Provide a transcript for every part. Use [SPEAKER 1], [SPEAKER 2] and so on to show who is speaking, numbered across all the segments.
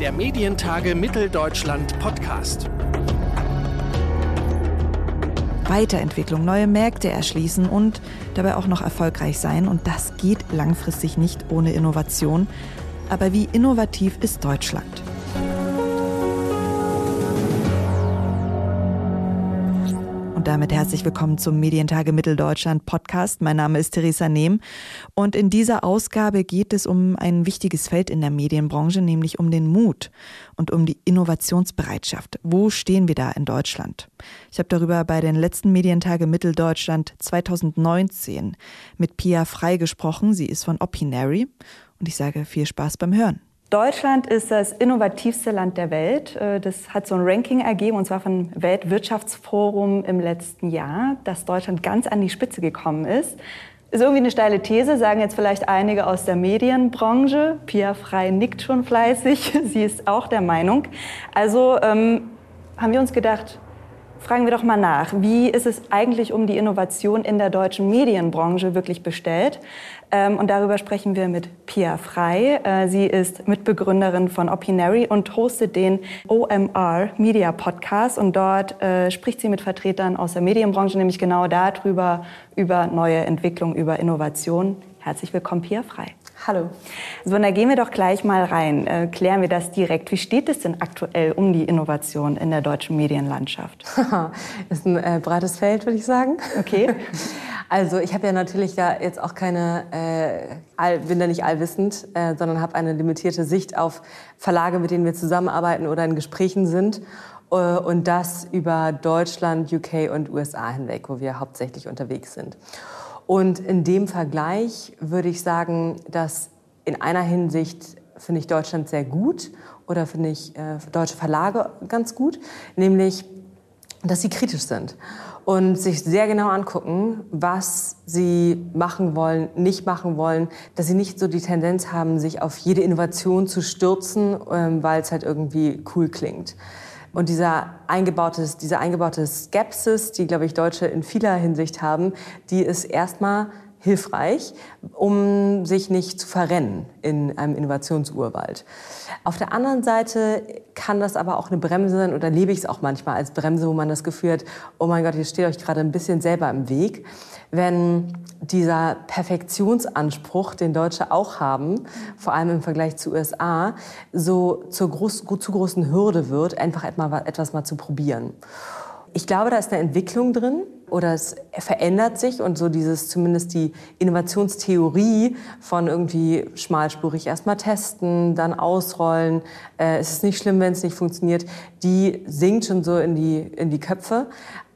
[SPEAKER 1] Der Medientage Mitteldeutschland Podcast.
[SPEAKER 2] Weiterentwicklung, neue Märkte erschließen und dabei auch noch erfolgreich sein. Und das geht langfristig nicht ohne Innovation. Aber wie innovativ ist Deutschland? Und damit herzlich willkommen zum Medientage Mitteldeutschland Podcast. Mein Name ist Theresa Nehm und in dieser Ausgabe geht es um ein wichtiges Feld in der Medienbranche, nämlich um den Mut und um die Innovationsbereitschaft. Wo stehen wir da in Deutschland? Ich habe darüber bei den letzten Medientage Mitteldeutschland 2019 mit Pia Frei gesprochen. Sie ist von Opinary und ich sage viel Spaß beim Hören.
[SPEAKER 3] Deutschland ist das innovativste Land der Welt. Äh, das hat so ein Ranking ergeben, und zwar vom Weltwirtschaftsforum im letzten Jahr, dass Deutschland ganz an die Spitze gekommen ist. Ist irgendwie eine steile These, sagen jetzt vielleicht einige aus der Medienbranche. Pia Frei nickt schon fleißig. Sie ist auch der Meinung. Also ähm, haben wir uns gedacht, fragen wir doch mal nach, wie ist es eigentlich um die Innovation in der deutschen Medienbranche wirklich bestellt? Ähm, und darüber sprechen wir mit Pia Frei. Äh, sie ist Mitbegründerin von Opinary und hostet den OMR Media Podcast. Und dort äh, spricht sie mit Vertretern aus der Medienbranche, nämlich genau darüber, über neue Entwicklung, über Innovation. Herzlich willkommen, Pia Frei.
[SPEAKER 4] Hallo.
[SPEAKER 3] So, dann gehen wir doch gleich mal rein. Äh, klären wir das direkt. Wie steht es denn aktuell um die Innovation in der deutschen Medienlandschaft?
[SPEAKER 4] das ist ein äh, breites Feld, würde ich sagen.
[SPEAKER 3] Okay.
[SPEAKER 4] Also ich habe ja natürlich da jetzt auch keine, äh, all, bin da nicht allwissend, äh, sondern habe eine limitierte Sicht auf Verlage, mit denen wir zusammenarbeiten oder in Gesprächen sind. Äh, und das über Deutschland, UK und USA hinweg, wo wir hauptsächlich unterwegs sind. Und in dem Vergleich würde ich sagen, dass in einer Hinsicht finde ich Deutschland sehr gut oder finde ich äh, deutsche Verlage ganz gut, nämlich, dass sie kritisch sind und sich sehr genau angucken, was sie machen wollen, nicht machen wollen, dass sie nicht so die Tendenz haben, sich auf jede Innovation zu stürzen, ähm, weil es halt irgendwie cool klingt. Und dieser eingebaute, diese eingebaute Skepsis, die, glaube ich, Deutsche in vieler Hinsicht haben, die ist erstmal hilfreich, um sich nicht zu verrennen in einem Innovationsurwald. Auf der anderen Seite kann das aber auch eine Bremse sein oder lebe ich es auch manchmal als Bremse, wo man das Gefühl hat, oh mein Gott, ihr steht euch gerade ein bisschen selber im Weg wenn dieser Perfektionsanspruch, den Deutsche auch haben, vor allem im Vergleich zu USA, so zur groß, zu großen Hürde wird, einfach etwas mal zu probieren. Ich glaube, da ist eine Entwicklung drin oder es verändert sich und so dieses zumindest die Innovationstheorie von irgendwie schmalspurig erstmal testen, dann ausrollen, äh, es ist nicht schlimm, wenn es nicht funktioniert, die sinkt schon so in die, in die Köpfe.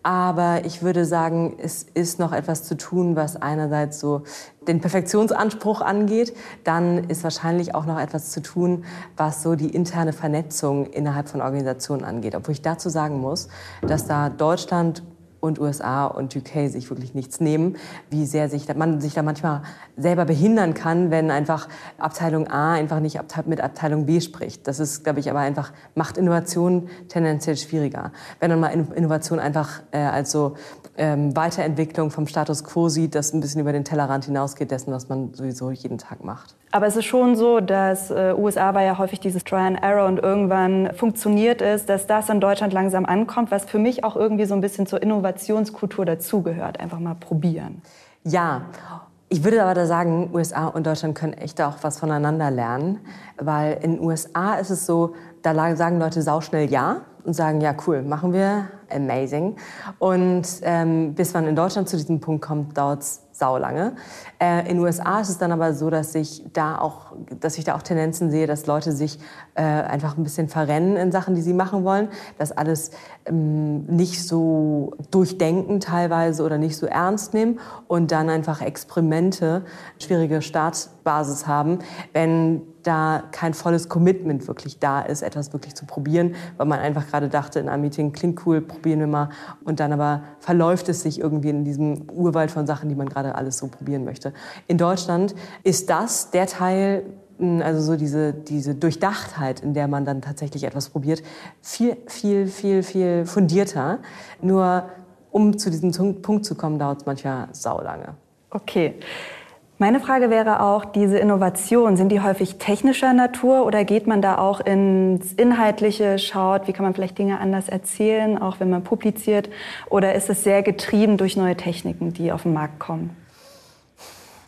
[SPEAKER 4] Aber ich würde sagen, es ist noch etwas zu tun, was einerseits so den Perfektionsanspruch angeht. Dann ist wahrscheinlich auch noch etwas zu tun, was so die interne Vernetzung innerhalb von Organisationen angeht. Obwohl ich dazu sagen muss, dass da Deutschland und USA und UK sich wirklich nichts nehmen, wie sehr sich man sich da manchmal selber behindern kann, wenn einfach Abteilung A einfach nicht mit Abteilung B spricht. Das ist, glaube ich, aber einfach macht Innovation tendenziell schwieriger. Wenn man mal Innovation einfach äh, als so ähm, Weiterentwicklung vom Status quo sieht, das ein bisschen über den Tellerrand hinausgeht dessen, was man sowieso jeden Tag macht.
[SPEAKER 3] Aber es ist schon so, dass äh, USA war ja häufig dieses Try and Error und irgendwann funktioniert es, dass das in Deutschland langsam ankommt, was für mich auch irgendwie so ein bisschen zur Innovationskultur dazugehört. Einfach mal probieren.
[SPEAKER 4] Ja. Ich würde aber da sagen, USA und Deutschland können echt auch was voneinander lernen, weil in den USA ist es so, da sagen Leute sauschnell ja und sagen, ja cool, machen wir, amazing. Und ähm, bis man in Deutschland zu diesem Punkt kommt, dauert es saulange. Äh, in den USA ist es dann aber so, dass ich da auch, dass ich da auch Tendenzen sehe, dass Leute sich äh, einfach ein bisschen verrennen in Sachen, die sie machen wollen, dass alles ähm, nicht so durchdenken teilweise oder nicht so ernst nehmen und dann einfach Experimente, schwierige Startbasis haben, wenn da kein volles Commitment wirklich da ist, etwas wirklich zu probieren, weil man einfach gerade dachte in einem Meeting, klingt cool, probieren wir mal. Und dann aber verläuft es sich irgendwie in diesem Urwald von Sachen, die man gerade alles so probieren möchte. In Deutschland ist das der Teil, hm, also so diese, diese Durchdachtheit, in der man dann tatsächlich etwas probiert, viel, viel, viel, viel fundierter. Nur um zu diesem Punkt zu kommen, dauert es manchmal saulange.
[SPEAKER 3] Okay. Meine Frage wäre auch, diese Innovationen, sind die häufig technischer Natur oder geht man da auch ins Inhaltliche, schaut, wie kann man vielleicht Dinge anders erzählen, auch wenn man publiziert? Oder ist es sehr getrieben durch neue Techniken, die auf den Markt kommen?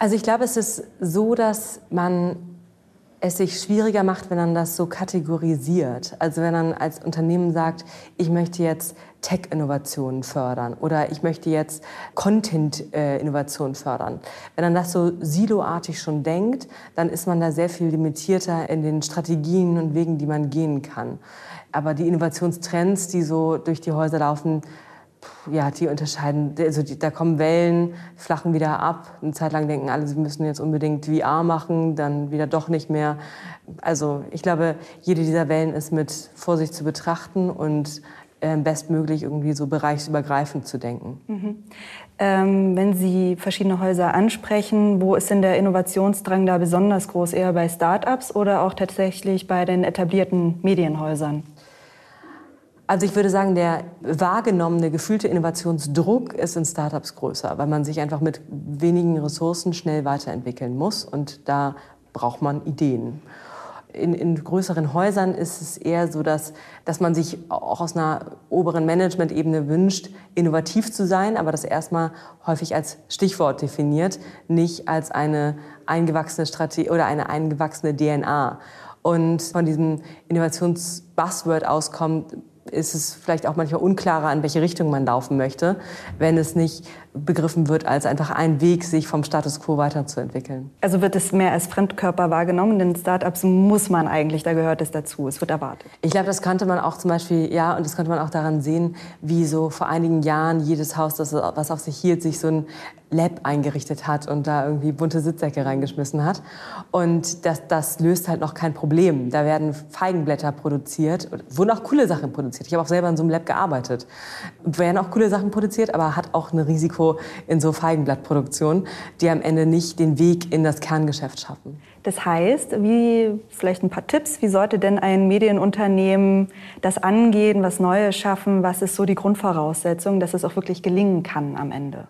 [SPEAKER 4] Also ich glaube, es ist so, dass man es sich schwieriger macht, wenn man das so kategorisiert. Also wenn man als Unternehmen sagt, ich möchte jetzt Tech-Innovationen fördern oder ich möchte jetzt Content-Innovationen fördern. Wenn man das so siloartig schon denkt, dann ist man da sehr viel limitierter in den Strategien und Wegen, die man gehen kann. Aber die Innovationstrends, die so durch die Häuser laufen, ja, die unterscheiden, also die, da kommen Wellen, flachen wieder ab. Eine Zeit lang denken alle, sie müssen jetzt unbedingt VR machen, dann wieder doch nicht mehr. Also ich glaube, jede dieser Wellen ist mit Vorsicht zu betrachten und äh, bestmöglich irgendwie so bereichsübergreifend zu denken.
[SPEAKER 3] Mhm. Ähm, wenn Sie verschiedene Häuser ansprechen, wo ist denn der Innovationsdrang da besonders groß? Eher bei Start-ups oder auch tatsächlich bei den etablierten Medienhäusern?
[SPEAKER 4] Also ich würde sagen, der wahrgenommene, gefühlte Innovationsdruck ist in Startups größer, weil man sich einfach mit wenigen Ressourcen schnell weiterentwickeln muss und da braucht man Ideen. In, in größeren Häusern ist es eher so, dass, dass man sich auch aus einer oberen Management-Ebene wünscht, innovativ zu sein, aber das erstmal häufig als Stichwort definiert, nicht als eine eingewachsene Strategie oder eine eingewachsene DNA. Und von diesem Innovations-Buzzword auskommt, ist es vielleicht auch manchmal unklarer, in welche Richtung man laufen möchte, wenn es nicht begriffen wird als einfach ein Weg, sich vom Status quo weiterzuentwickeln.
[SPEAKER 3] Also wird es mehr als Fremdkörper wahrgenommen? Denn Startups muss man eigentlich, da gehört es dazu, es wird erwartet.
[SPEAKER 4] Ich glaube, das konnte man auch zum Beispiel, ja, und das konnte man auch daran sehen, wie so vor einigen Jahren jedes Haus, das was auf sich hielt, sich so ein Lab eingerichtet hat und da irgendwie bunte Sitzsäcke reingeschmissen hat. Und das, das löst halt noch kein Problem. Da werden Feigenblätter produziert, wurden auch coole Sachen produziert. Ich habe auch selber in so einem Lab gearbeitet. Werden auch coole Sachen produziert, aber hat auch ein Risiko Risiko in so Feigenblattproduktionen, die am Ende nicht den Weg in das Kerngeschäft schaffen.
[SPEAKER 3] Das heißt, wie vielleicht ein paar Tipps, wie sollte denn ein Medienunternehmen das angehen, was Neues schaffen, was ist so die Grundvoraussetzung, dass es auch wirklich gelingen kann am Ende?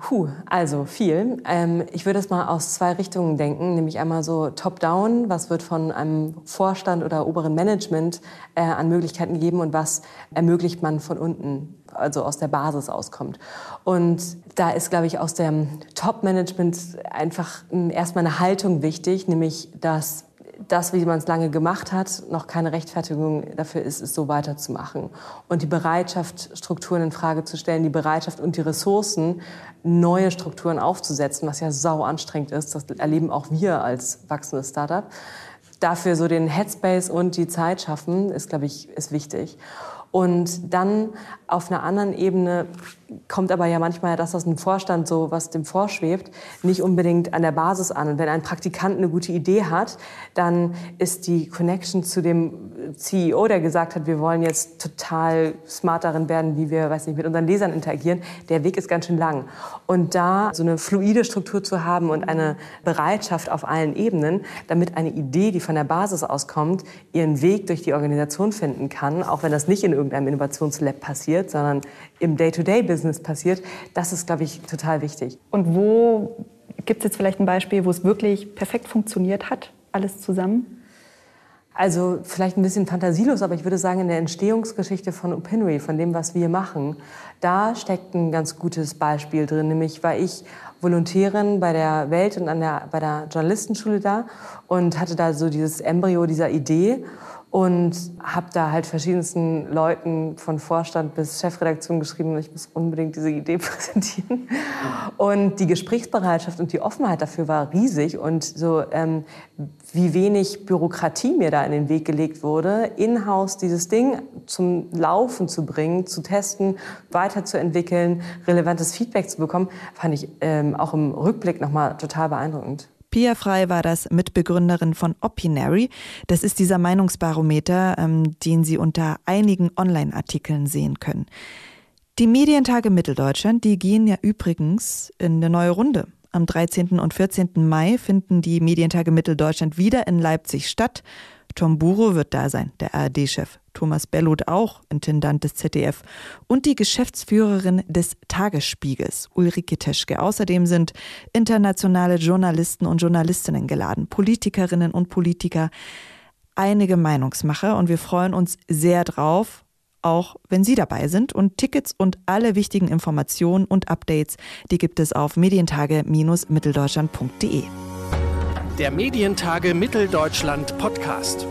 [SPEAKER 4] Puh, also viel. Ähm, ich würde es mal aus zwei Richtungen denken, nämlich einmal so top-down, was wird von einem Vorstand oder oberen Management äh, an Möglichkeiten gegeben und was ermöglicht man von unten, also aus der Basis auskommt. Und da ist, glaube ich, aus dem Top-Management einfach erstmal eine Haltung wichtig, nämlich dass das, wie man es lange gemacht hat, noch keine Rechtfertigung dafür ist, es so weiterzumachen. Und die Bereitschaft, Strukturen in Frage zu stellen, die Bereitschaft und die Ressourcen, neue Strukturen aufzusetzen, was ja sau anstrengend ist, das erleben auch wir als wachsendes Startup. Dafür so den Headspace und die Zeit schaffen, ist, glaube ich, ist wichtig. Und dann auf einer anderen Ebene kommt aber ja manchmal das aus dem Vorstand so, was dem vorschwebt, nicht unbedingt an der Basis an. Und wenn ein Praktikant eine gute Idee hat, dann ist die Connection zu dem CEO, der gesagt hat, wir wollen jetzt total smart darin werden, wie wir, weiß nicht, mit unseren Lesern interagieren, der Weg ist ganz schön lang. Und da so eine fluide Struktur zu haben und eine Bereitschaft auf allen Ebenen, damit eine Idee, die von der Basis auskommt, ihren Weg durch die Organisation finden kann, auch wenn das nicht in irgendeinem Innovationslab passiert, sondern im Day-to-Day-Business passiert, das ist, glaube ich, total wichtig.
[SPEAKER 3] Und wo gibt es jetzt vielleicht ein Beispiel, wo es wirklich perfekt funktioniert hat, alles zusammen?
[SPEAKER 4] Also vielleicht ein bisschen fantasielos, aber ich würde sagen, in der Entstehungsgeschichte von Opinory, von dem, was wir machen, da steckt ein ganz gutes Beispiel drin. Nämlich war ich Volontärin bei der Welt und an der, bei der Journalistenschule da und hatte da so dieses Embryo dieser Idee und habe da halt verschiedensten Leuten von Vorstand bis Chefredaktion geschrieben, ich muss unbedingt diese Idee präsentieren. Und die Gesprächsbereitschaft und die Offenheit dafür war riesig und so ähm, wie wenig Bürokratie mir da in den Weg gelegt wurde, in-house dieses Ding zum Laufen zu bringen, zu testen, weiterzuentwickeln, relevantes Feedback zu bekommen, fand ich ähm, auch im Rückblick nochmal total beeindruckend.
[SPEAKER 2] Pia Frei war das Mitbegründerin von Opinary. Das ist dieser Meinungsbarometer, ähm, den Sie unter einigen Online-Artikeln sehen können. Die Medientage Mitteldeutschland, die gehen ja übrigens in eine neue Runde. Am 13. und 14. Mai finden die Medientage Mitteldeutschland wieder in Leipzig statt. Tom Buro wird da sein, der ARD-Chef. Thomas Bellot auch, Intendant des ZDF. Und die Geschäftsführerin des Tagesspiegels, Ulrike Teschke. Außerdem sind internationale Journalisten und Journalistinnen geladen, Politikerinnen und Politiker, einige Meinungsmacher. Und wir freuen uns sehr drauf auch wenn Sie dabei sind. Und Tickets und alle wichtigen Informationen und Updates, die gibt es auf medientage-mitteldeutschland.de.
[SPEAKER 1] Der Medientage Mitteldeutschland Podcast.